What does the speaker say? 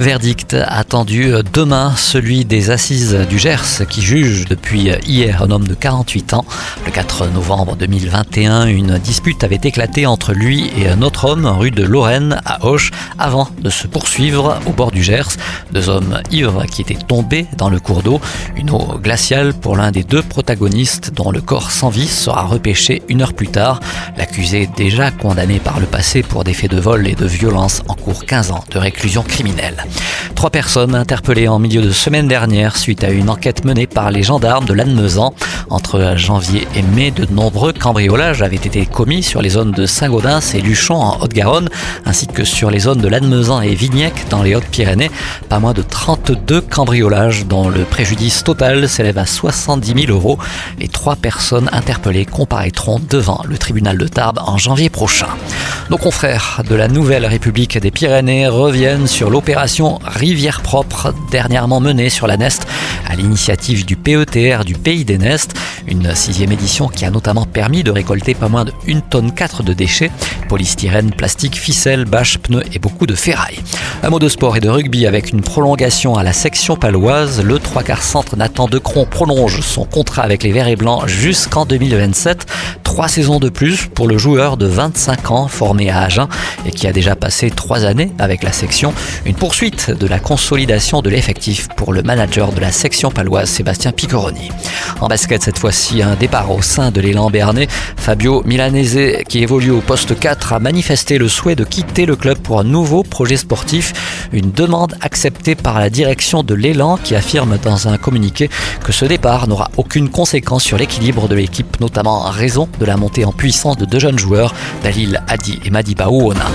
Verdict attendu demain, celui des assises du Gers qui juge depuis hier un homme de 48 ans. Le 4 novembre 2021, une dispute avait éclaté entre lui et un autre homme rue de Lorraine à Auch avant de se poursuivre au bord du Gers. Deux hommes ivres qui étaient tombés dans le cours d'eau. Une eau glaciale pour l'un des deux protagonistes dont le corps sans vie sera repêché une heure plus tard. L'accusé déjà condamné par le passé pour des faits de vol et de violence en cours 15 ans de réclusion criminelle. Trois personnes interpellées en milieu de semaine dernière suite à une enquête menée par les gendarmes de Lannemezan. Entre janvier et mai, de nombreux cambriolages avaient été commis sur les zones de Saint-Gaudens et Luchon en Haute-Garonne, ainsi que sur les zones de Lannemezan et Vignec dans les Hautes-Pyrénées. Pas moins de 32 cambriolages dont le préjudice total s'élève à 70 000 euros. Les trois personnes interpellées comparaîtront devant le tribunal de Tarbes en janvier prochain. Nos confrères de la Nouvelle République des Pyrénées reviennent sur l'opération Rivière Propre, dernièrement menée sur la Nest à l'initiative du PETR du Pays des Nestes, une sixième édition qui a notamment permis de récolter pas moins de 1 tonne 4 de déchets, polystyrène, plastique, ficelle, bâches, pneus et beaucoup de ferraille. Un mot de sport et de rugby avec une prolongation à la section paloise. Le 3 quarts centre Nathan Decron prolonge son contrat avec les Verts et Blancs jusqu'en 2027. Trois saisons de plus pour le joueur de 25 ans formé à Agen et qui a déjà passé trois années avec la section. Une poursuite de la consolidation de l'effectif pour le manager de la section paloise Sébastien Piccoroni. En basket cette fois-ci, un départ au sein de l'élan Bernet. Fabio Milanese qui évolue au poste 4 a manifesté le souhait de quitter le club pour un nouveau projet sportif. Une demande acceptée par la direction de l'élan qui affirme dans un communiqué que ce départ n'aura aucune conséquence sur l'équilibre de l'équipe, notamment en raison de la montée en puissance de deux jeunes joueurs, Dalil Hadi et Madiba Ouona.